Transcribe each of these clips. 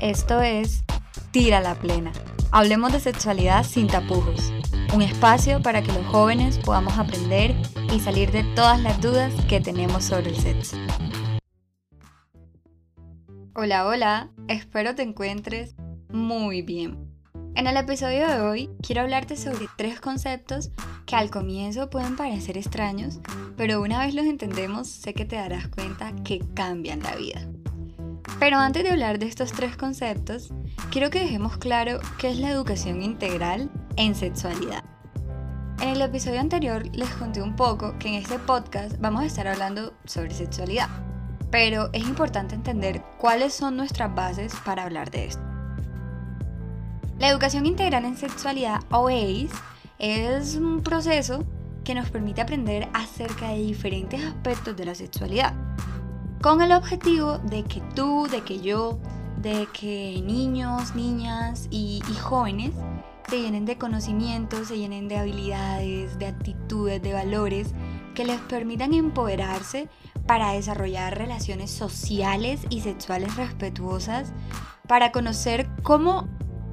Esto es Tira la Plena. Hablemos de sexualidad sin tapujos. Un espacio para que los jóvenes podamos aprender y salir de todas las dudas que tenemos sobre el sexo. Hola, hola, espero te encuentres muy bien. En el episodio de hoy quiero hablarte sobre tres conceptos que al comienzo pueden parecer extraños, pero una vez los entendemos sé que te darás cuenta que cambian la vida. Pero antes de hablar de estos tres conceptos, quiero que dejemos claro qué es la educación integral en sexualidad. En el episodio anterior les conté un poco que en este podcast vamos a estar hablando sobre sexualidad, pero es importante entender cuáles son nuestras bases para hablar de esto. La educación integral en sexualidad o ACE es un proceso que nos permite aprender acerca de diferentes aspectos de la sexualidad con el objetivo de que tú, de que yo, de que niños, niñas y, jóvenes se llenen de conocimientos, se llenen de habilidades, de actitudes, de valores que les permitan empoderarse para desarrollar relaciones sociales y sexuales respetuosas, para conocer cómo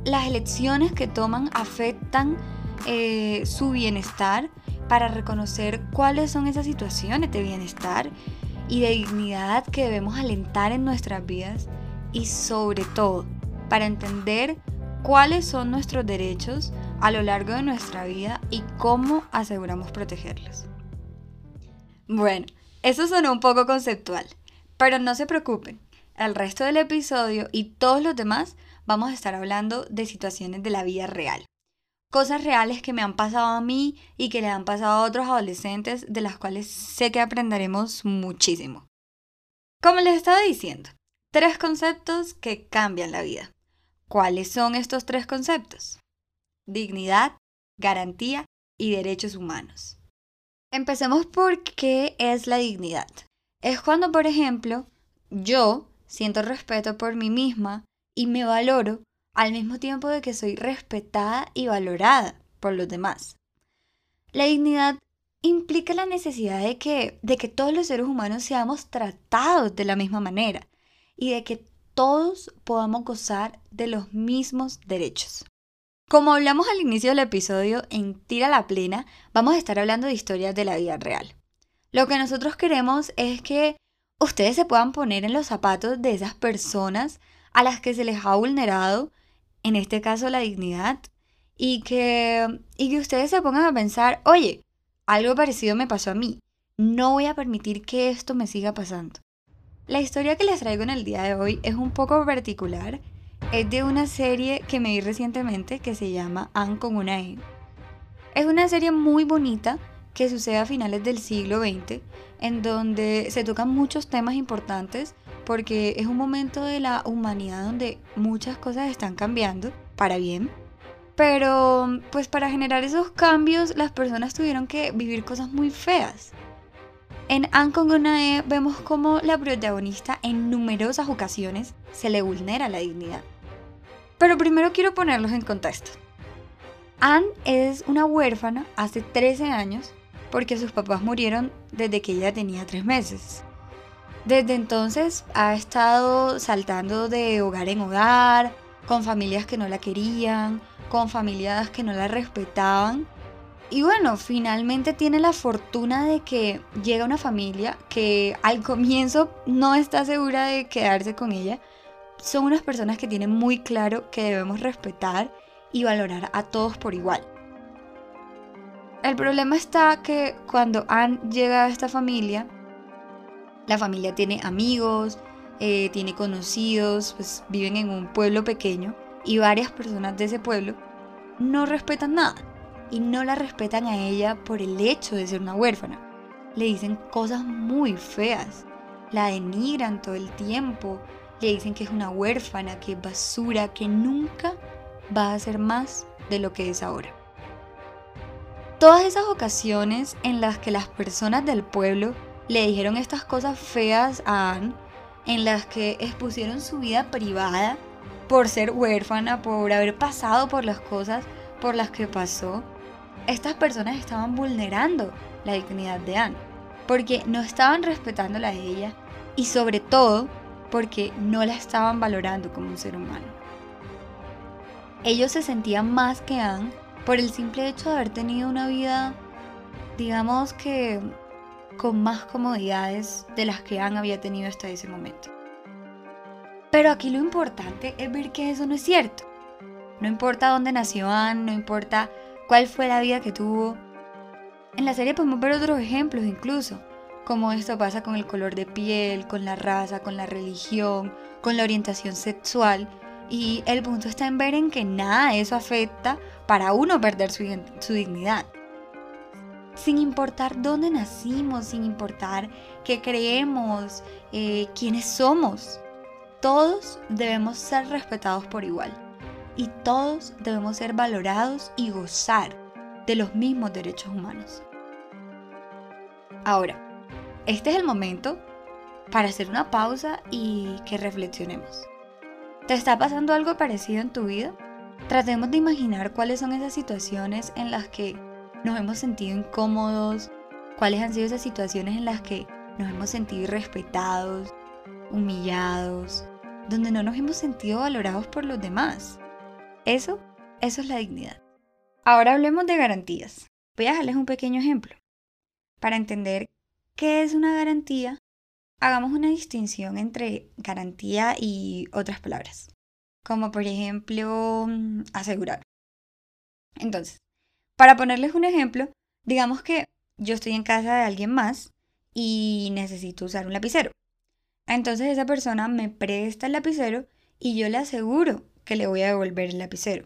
las elecciones que toman afectan eh, su bienestar, para reconocer cuáles son esas situaciones de bienestar y de dignidad que debemos alentar en nuestras vidas y sobre todo para entender cuáles son nuestros derechos a lo largo de nuestra vida y cómo aseguramos protegerlos. Bueno, eso sonó un poco conceptual, pero no se preocupen, el resto del episodio y todos los demás vamos a estar hablando de situaciones de la vida real cosas reales que me han pasado a mí y que le han pasado a otros adolescentes, de las cuales sé que aprenderemos muchísimo. Como les estaba diciendo, tres conceptos que cambian la vida. ¿Cuáles son estos tres conceptos? Dignidad, garantía y derechos humanos. Empecemos por qué es la dignidad. Es cuando, por ejemplo, yo siento respeto por mí misma y me valoro al mismo tiempo de que soy respetada y valorada por los demás. La dignidad implica la necesidad de que, de que todos los seres humanos seamos tratados de la misma manera y de que todos podamos gozar de los mismos derechos. Como hablamos al inicio del episodio en Tira la Plena, vamos a estar hablando de historias de la vida real. Lo que nosotros queremos es que ustedes se puedan poner en los zapatos de esas personas a las que se les ha vulnerado en este caso la dignidad, y que, y que ustedes se pongan a pensar, oye, algo parecido me pasó a mí, no voy a permitir que esto me siga pasando. La historia que les traigo en el día de hoy es un poco particular, es de una serie que me vi recientemente que se llama Anne con una E. Es una serie muy bonita que sucede a finales del siglo XX, en donde se tocan muchos temas importantes porque es un momento de la humanidad donde muchas cosas están cambiando para bien. Pero pues para generar esos cambios las personas tuvieron que vivir cosas muy feas. En Anne vemos como la protagonista en numerosas ocasiones se le vulnera la dignidad. Pero primero quiero ponerlos en contexto. Anne es una huérfana hace 13 años porque sus papás murieron desde que ella tenía 3 meses. Desde entonces ha estado saltando de hogar en hogar, con familias que no la querían, con familias que no la respetaban. Y bueno, finalmente tiene la fortuna de que llega una familia que al comienzo no está segura de quedarse con ella. Son unas personas que tienen muy claro que debemos respetar y valorar a todos por igual. El problema está que cuando Anne llega a esta familia, la familia tiene amigos, eh, tiene conocidos, pues viven en un pueblo pequeño y varias personas de ese pueblo no respetan nada y no la respetan a ella por el hecho de ser una huérfana. Le dicen cosas muy feas, la denigran todo el tiempo, le dicen que es una huérfana, que es basura, que nunca va a ser más de lo que es ahora. Todas esas ocasiones en las que las personas del pueblo le dijeron estas cosas feas a Anne, en las que expusieron su vida privada por ser huérfana, por haber pasado por las cosas por las que pasó. Estas personas estaban vulnerando la dignidad de Anne, porque no estaban respetándola a ella y sobre todo porque no la estaban valorando como un ser humano. Ellos se sentían más que Anne por el simple hecho de haber tenido una vida, digamos que con más comodidades de las que Anne había tenido hasta ese momento. Pero aquí lo importante es ver que eso no es cierto. No importa dónde nació Anne, no importa cuál fue la vida que tuvo. En la serie podemos ver otros ejemplos incluso, como esto pasa con el color de piel, con la raza, con la religión, con la orientación sexual. Y el punto está en ver en que nada eso afecta para uno perder su, su dignidad. Sin importar dónde nacimos, sin importar qué creemos, eh, quiénes somos. Todos debemos ser respetados por igual y todos debemos ser valorados y gozar de los mismos derechos humanos. Ahora, este es el momento para hacer una pausa y que reflexionemos. ¿Te está pasando algo parecido en tu vida? Tratemos de imaginar cuáles son esas situaciones en las que nos hemos sentido incómodos, cuáles han sido esas situaciones en las que nos hemos sentido irrespetados, humillados, donde no nos hemos sentido valorados por los demás. Eso, eso es la dignidad. Ahora hablemos de garantías. Voy a dejarles un pequeño ejemplo. Para entender qué es una garantía, hagamos una distinción entre garantía y otras palabras, como por ejemplo mm, asegurar. Entonces, para ponerles un ejemplo, digamos que yo estoy en casa de alguien más y necesito usar un lapicero. Entonces esa persona me presta el lapicero y yo le aseguro que le voy a devolver el lapicero.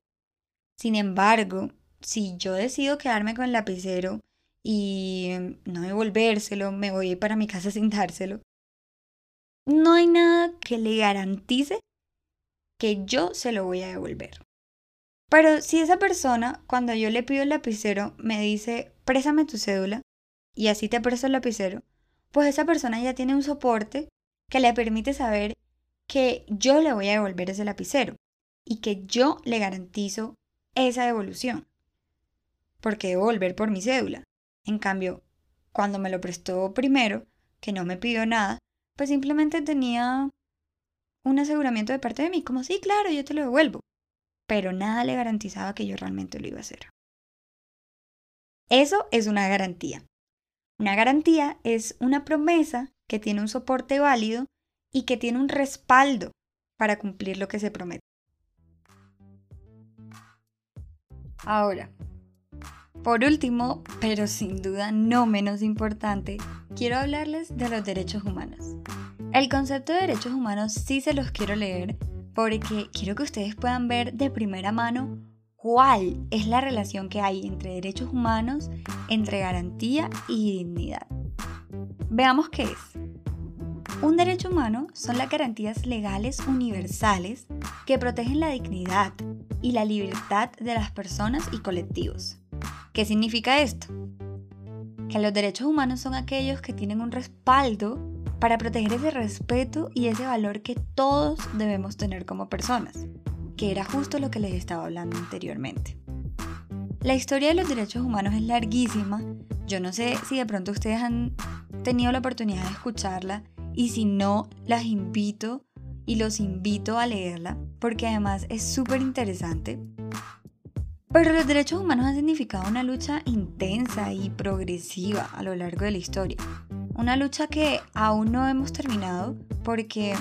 Sin embargo, si yo decido quedarme con el lapicero y no devolvérselo, me voy para mi casa sin dárselo, no hay nada que le garantice que yo se lo voy a devolver. Pero si esa persona, cuando yo le pido el lapicero, me dice, préstame tu cédula, y así te presto el lapicero, pues esa persona ya tiene un soporte que le permite saber que yo le voy a devolver ese lapicero y que yo le garantizo esa devolución. Porque debo volver por mi cédula. En cambio, cuando me lo prestó primero, que no me pidió nada, pues simplemente tenía un aseguramiento de parte de mí, como sí, claro, yo te lo devuelvo. Pero nada le garantizaba que yo realmente lo iba a hacer. Eso es una garantía. Una garantía es una promesa que tiene un soporte válido y que tiene un respaldo para cumplir lo que se promete. Ahora, por último, pero sin duda no menos importante, quiero hablarles de los derechos humanos. El concepto de derechos humanos sí se los quiero leer porque quiero que ustedes puedan ver de primera mano cuál es la relación que hay entre derechos humanos, entre garantía y dignidad. Veamos qué es. Un derecho humano son las garantías legales universales que protegen la dignidad y la libertad de las personas y colectivos. ¿Qué significa esto? Que los derechos humanos son aquellos que tienen un respaldo para proteger ese respeto y ese valor que todos debemos tener como personas, que era justo lo que les estaba hablando anteriormente. La historia de los derechos humanos es larguísima, yo no sé si de pronto ustedes han tenido la oportunidad de escucharla y si no, las invito y los invito a leerla porque además es súper interesante. Pero los derechos humanos han significado una lucha intensa y progresiva a lo largo de la historia. Una lucha que aún no hemos terminado porque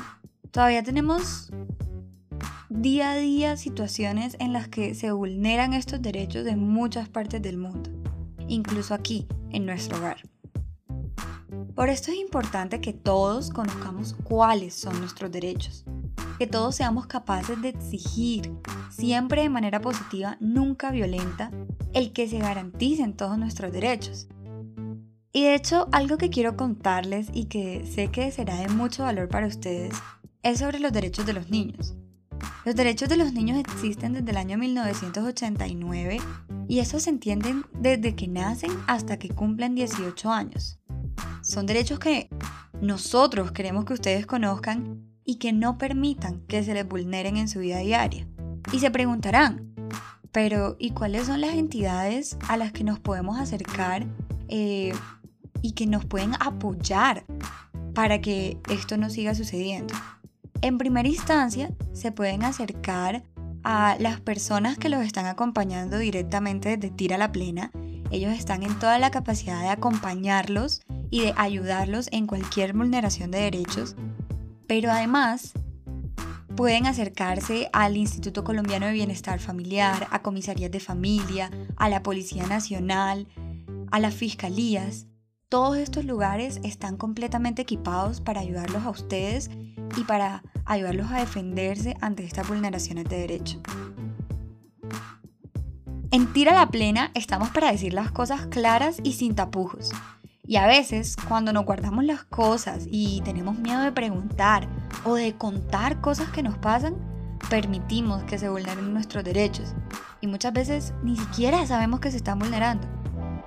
todavía tenemos día a día situaciones en las que se vulneran estos derechos en muchas partes del mundo, incluso aquí, en nuestro hogar. Por esto es importante que todos conozcamos cuáles son nuestros derechos, que todos seamos capaces de exigir, siempre de manera positiva, nunca violenta, el que se garanticen todos nuestros derechos. Y de hecho, algo que quiero contarles y que sé que será de mucho valor para ustedes es sobre los derechos de los niños. Los derechos de los niños existen desde el año 1989 y eso se entienden desde que nacen hasta que cumplen 18 años. Son derechos que nosotros queremos que ustedes conozcan y que no permitan que se les vulneren en su vida diaria. Y se preguntarán, pero ¿y cuáles son las entidades a las que nos podemos acercar eh, y que nos pueden apoyar para que esto no siga sucediendo? En primera instancia, se pueden acercar a las personas que los están acompañando directamente desde Tira la Plena. Ellos están en toda la capacidad de acompañarlos y de ayudarlos en cualquier vulneración de derechos. Pero además, pueden acercarse al Instituto Colombiano de Bienestar Familiar, a comisarías de familia, a la Policía Nacional, a las fiscalías. Todos estos lugares están completamente equipados para ayudarlos a ustedes y para ayudarlos a defenderse ante estas vulneraciones de derecho. En Tira la Plena estamos para decir las cosas claras y sin tapujos. Y a veces, cuando nos guardamos las cosas y tenemos miedo de preguntar o de contar cosas que nos pasan, permitimos que se vulneren nuestros derechos. Y muchas veces ni siquiera sabemos que se están vulnerando.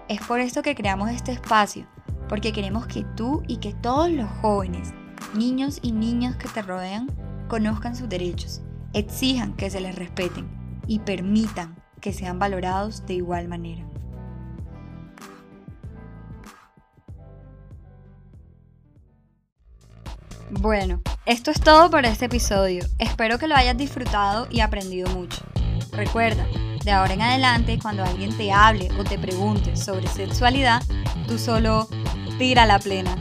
Es por esto que creamos este espacio, porque queremos que tú y que todos los jóvenes, niños y niñas que te rodean, conozcan sus derechos, exijan que se les respeten y permitan que sean valorados de igual manera. Bueno, esto es todo por este episodio. Espero que lo hayas disfrutado y aprendido mucho. Recuerda, de ahora en adelante, cuando alguien te hable o te pregunte sobre sexualidad, tú solo tira la plena.